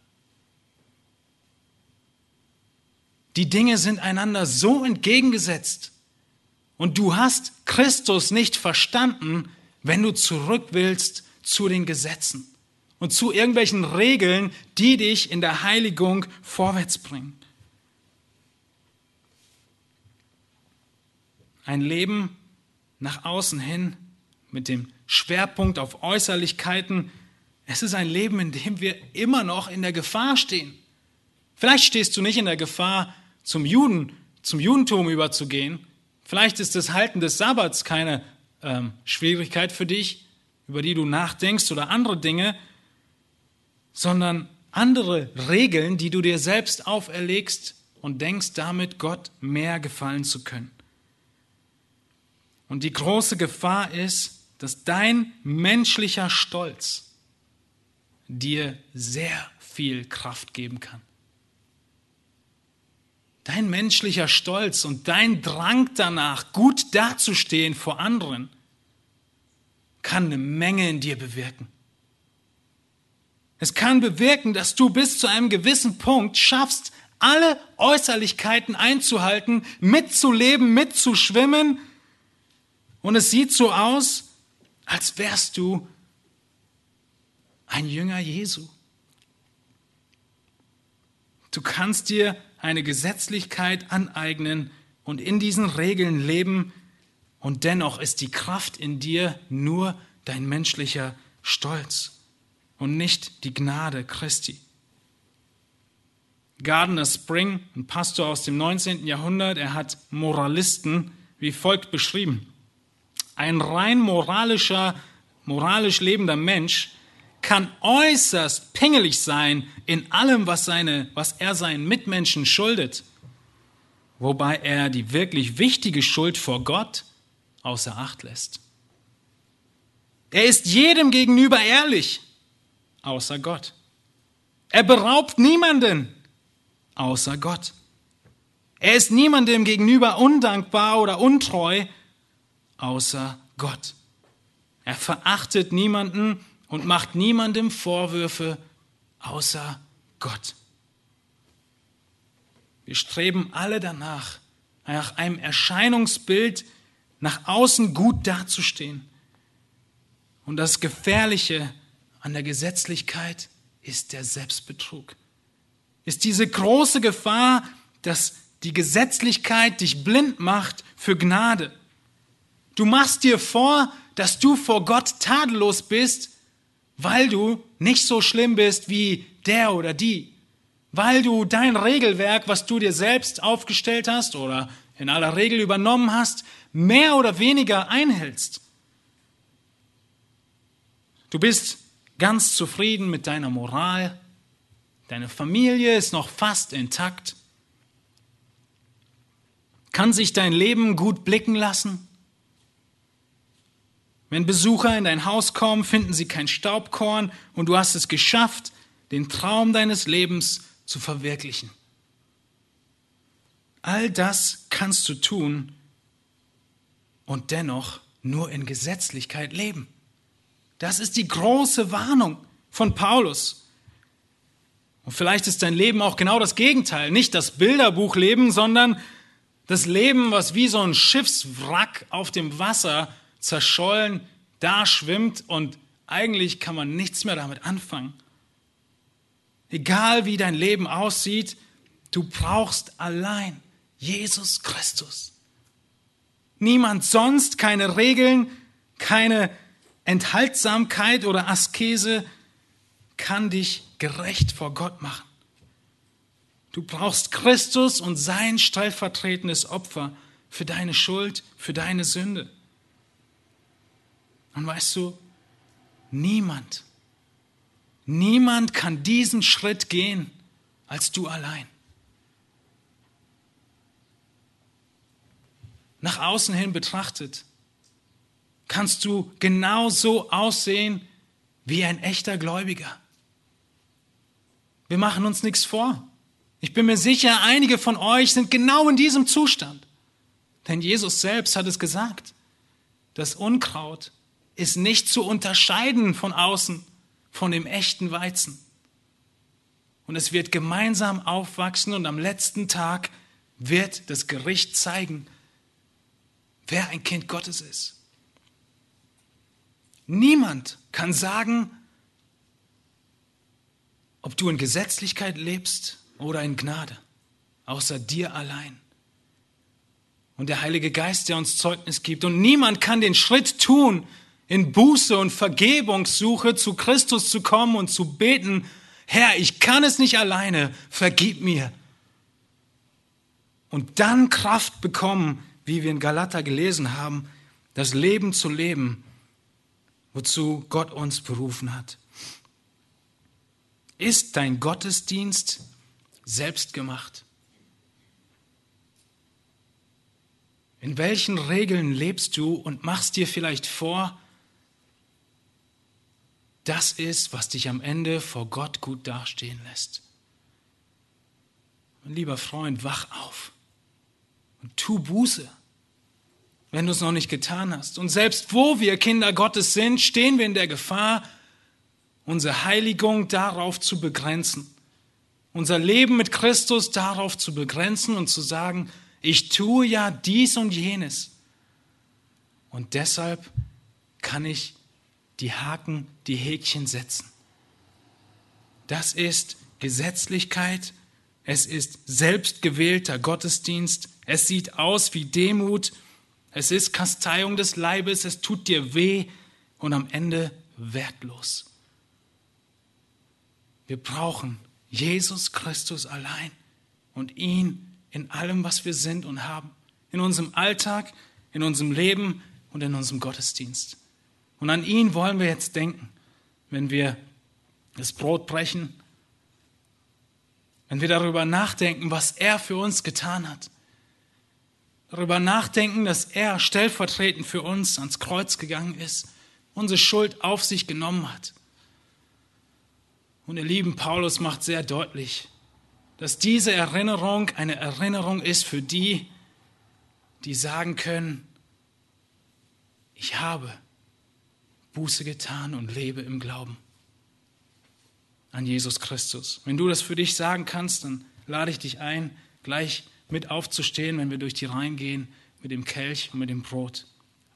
Die Dinge sind einander so entgegengesetzt und du hast Christus nicht verstanden, wenn du zurück willst zu den Gesetzen und zu irgendwelchen Regeln, die dich in der Heiligung vorwärts bringen. Ein Leben nach außen hin mit dem Schwerpunkt auf Äußerlichkeiten. Es ist ein Leben, in dem wir immer noch in der Gefahr stehen. Vielleicht stehst du nicht in der Gefahr, zum Juden, zum Judentum überzugehen. Vielleicht ist das Halten des Sabbats keine ähm, Schwierigkeit für dich, über die du nachdenkst oder andere Dinge, sondern andere Regeln, die du dir selbst auferlegst und denkst damit Gott mehr gefallen zu können. Und die große Gefahr ist, dass dein menschlicher Stolz dir sehr viel Kraft geben kann. Dein menschlicher Stolz und dein Drang danach, gut dazustehen vor anderen, kann eine Menge in dir bewirken. Es kann bewirken, dass du bis zu einem gewissen Punkt schaffst, alle Äußerlichkeiten einzuhalten, mitzuleben, mitzuschwimmen, und es sieht so aus, als wärst du ein Jünger Jesu. Du kannst dir eine Gesetzlichkeit aneignen und in diesen Regeln leben, und dennoch ist die Kraft in dir nur dein menschlicher Stolz und nicht die Gnade Christi. Gardner Spring, ein Pastor aus dem 19. Jahrhundert, er hat Moralisten wie folgt beschrieben. Ein rein moralischer, moralisch lebender Mensch kann äußerst pingelig sein in allem, was, seine, was er seinen Mitmenschen schuldet, wobei er die wirklich wichtige Schuld vor Gott außer Acht lässt. Er ist jedem gegenüber ehrlich, außer Gott. Er beraubt niemanden, außer Gott. Er ist niemandem gegenüber undankbar oder untreu, außer Gott. Er verachtet niemanden und macht niemandem Vorwürfe, außer Gott. Wir streben alle danach, nach einem Erscheinungsbild nach außen gut dazustehen. Und das Gefährliche an der Gesetzlichkeit ist der Selbstbetrug. Ist diese große Gefahr, dass die Gesetzlichkeit dich blind macht für Gnade. Du machst dir vor, dass du vor Gott tadellos bist, weil du nicht so schlimm bist wie der oder die, weil du dein Regelwerk, was du dir selbst aufgestellt hast oder in aller Regel übernommen hast, mehr oder weniger einhältst. Du bist ganz zufrieden mit deiner Moral, deine Familie ist noch fast intakt, kann sich dein Leben gut blicken lassen. Wenn Besucher in dein Haus kommen, finden sie kein Staubkorn und du hast es geschafft, den Traum deines Lebens zu verwirklichen. All das kannst du tun und dennoch nur in Gesetzlichkeit leben. Das ist die große Warnung von Paulus. Und vielleicht ist dein Leben auch genau das Gegenteil. Nicht das Bilderbuchleben, sondern das Leben, was wie so ein Schiffswrack auf dem Wasser zerschollen da schwimmt und eigentlich kann man nichts mehr damit anfangen. Egal wie dein Leben aussieht, du brauchst allein Jesus Christus. Niemand sonst, keine Regeln, keine Enthaltsamkeit oder Askese kann dich gerecht vor Gott machen. Du brauchst Christus und sein stellvertretendes Opfer für deine Schuld, für deine Sünde. Und weißt du, niemand, niemand kann diesen Schritt gehen als du allein. nach außen hin betrachtet, kannst du genauso aussehen wie ein echter Gläubiger. Wir machen uns nichts vor. Ich bin mir sicher, einige von euch sind genau in diesem Zustand. Denn Jesus selbst hat es gesagt. Das Unkraut ist nicht zu unterscheiden von außen, von dem echten Weizen. Und es wird gemeinsam aufwachsen und am letzten Tag wird das Gericht zeigen, wer ein Kind Gottes ist. Niemand kann sagen, ob du in Gesetzlichkeit lebst oder in Gnade, außer dir allein. Und der Heilige Geist, der uns Zeugnis gibt. Und niemand kann den Schritt tun, in Buße und Vergebungssuche zu Christus zu kommen und zu beten, Herr, ich kann es nicht alleine, vergib mir. Und dann Kraft bekommen, wie wir in Galater gelesen haben, das Leben zu leben, wozu Gott uns berufen hat. Ist dein Gottesdienst selbst gemacht? In welchen Regeln lebst du und machst dir vielleicht vor, das ist, was dich am Ende vor Gott gut dastehen lässt? Mein lieber Freund, wach auf und tu Buße, wenn du es noch nicht getan hast. Und selbst wo wir Kinder Gottes sind, stehen wir in der Gefahr, unsere Heiligung darauf zu begrenzen. Unser Leben mit Christus darauf zu begrenzen und zu sagen, ich tue ja dies und jenes. Und deshalb kann ich die Haken, die Häkchen setzen. das ist Gesetzlichkeit, es ist selbstgewählter Gottesdienst, es sieht aus wie Demut, es ist Kasteiung des Leibes, es tut dir weh und am Ende wertlos. Wir brauchen Jesus Christus allein und ihn in allem, was wir sind und haben, in unserem Alltag, in unserem Leben und in unserem Gottesdienst. Und an ihn wollen wir jetzt denken, wenn wir das Brot brechen, wenn wir darüber nachdenken, was er für uns getan hat. Darüber nachdenken, dass er stellvertretend für uns ans Kreuz gegangen ist, unsere Schuld auf sich genommen hat. Und ihr lieben Paulus macht sehr deutlich, dass diese Erinnerung eine Erinnerung ist für die, die sagen können, ich habe Buße getan und lebe im Glauben an Jesus Christus. Wenn du das für dich sagen kannst, dann lade ich dich ein, gleich mit aufzustehen, wenn wir durch die Reihen gehen, mit dem Kelch und mit dem Brot.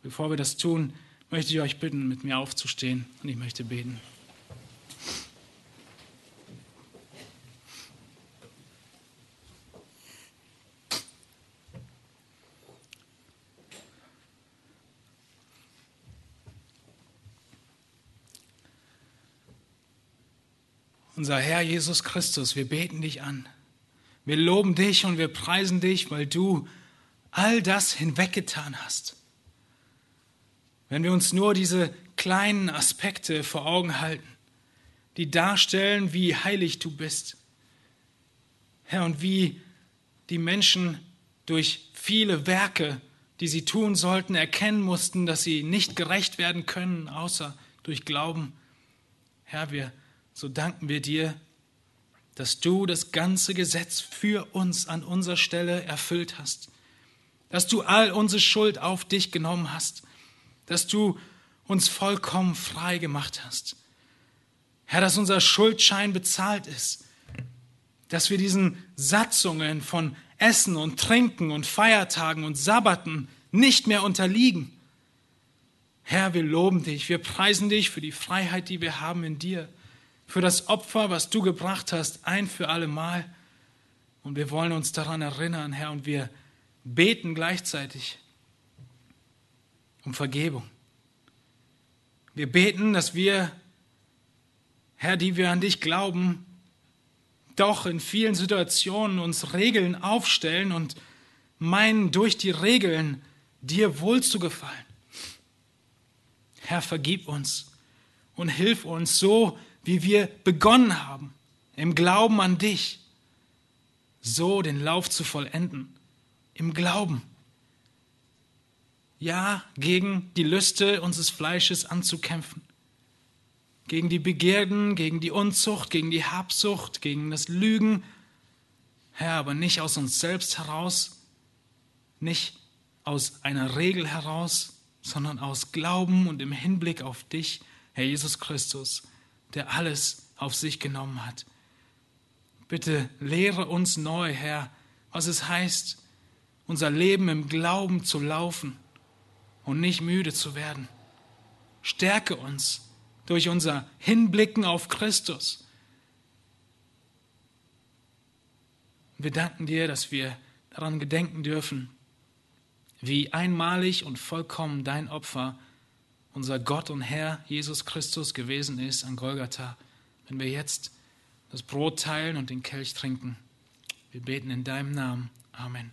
Bevor wir das tun, möchte ich euch bitten, mit mir aufzustehen und ich möchte beten. Unser Herr Jesus Christus, wir beten dich an. Wir loben dich und wir preisen dich, weil du all das hinweggetan hast. Wenn wir uns nur diese kleinen Aspekte vor Augen halten, die darstellen, wie heilig du bist, Herr, und wie die Menschen durch viele Werke, die sie tun sollten, erkennen mussten, dass sie nicht gerecht werden können, außer durch Glauben. Herr, wir so danken wir dir, dass du das ganze Gesetz für uns an unserer Stelle erfüllt hast, dass du all unsere Schuld auf dich genommen hast, dass du uns vollkommen frei gemacht hast. Herr, dass unser Schuldschein bezahlt ist, dass wir diesen Satzungen von Essen und Trinken und Feiertagen und Sabbaten nicht mehr unterliegen. Herr, wir loben dich, wir preisen dich für die Freiheit, die wir haben in dir für das Opfer, was du gebracht hast, ein für alle Mal. Und wir wollen uns daran erinnern, Herr, und wir beten gleichzeitig um Vergebung. Wir beten, dass wir, Herr, die wir an dich glauben, doch in vielen Situationen uns Regeln aufstellen und meinen, durch die Regeln dir wohl zu gefallen. Herr, vergib uns und hilf uns so, wie wir begonnen haben, im Glauben an dich, so den Lauf zu vollenden, im Glauben. Ja, gegen die Lüste unseres Fleisches anzukämpfen, gegen die Begierden, gegen die Unzucht, gegen die Habsucht, gegen das Lügen, Herr, aber nicht aus uns selbst heraus, nicht aus einer Regel heraus, sondern aus Glauben und im Hinblick auf dich, Herr Jesus Christus der alles auf sich genommen hat. Bitte lehre uns neu, Herr, was es heißt, unser Leben im Glauben zu laufen und nicht müde zu werden. Stärke uns durch unser Hinblicken auf Christus. Wir danken dir, dass wir daran gedenken dürfen, wie einmalig und vollkommen dein Opfer unser Gott und Herr Jesus Christus gewesen ist an Golgatha, wenn wir jetzt das Brot teilen und den Kelch trinken. Wir beten in deinem Namen. Amen.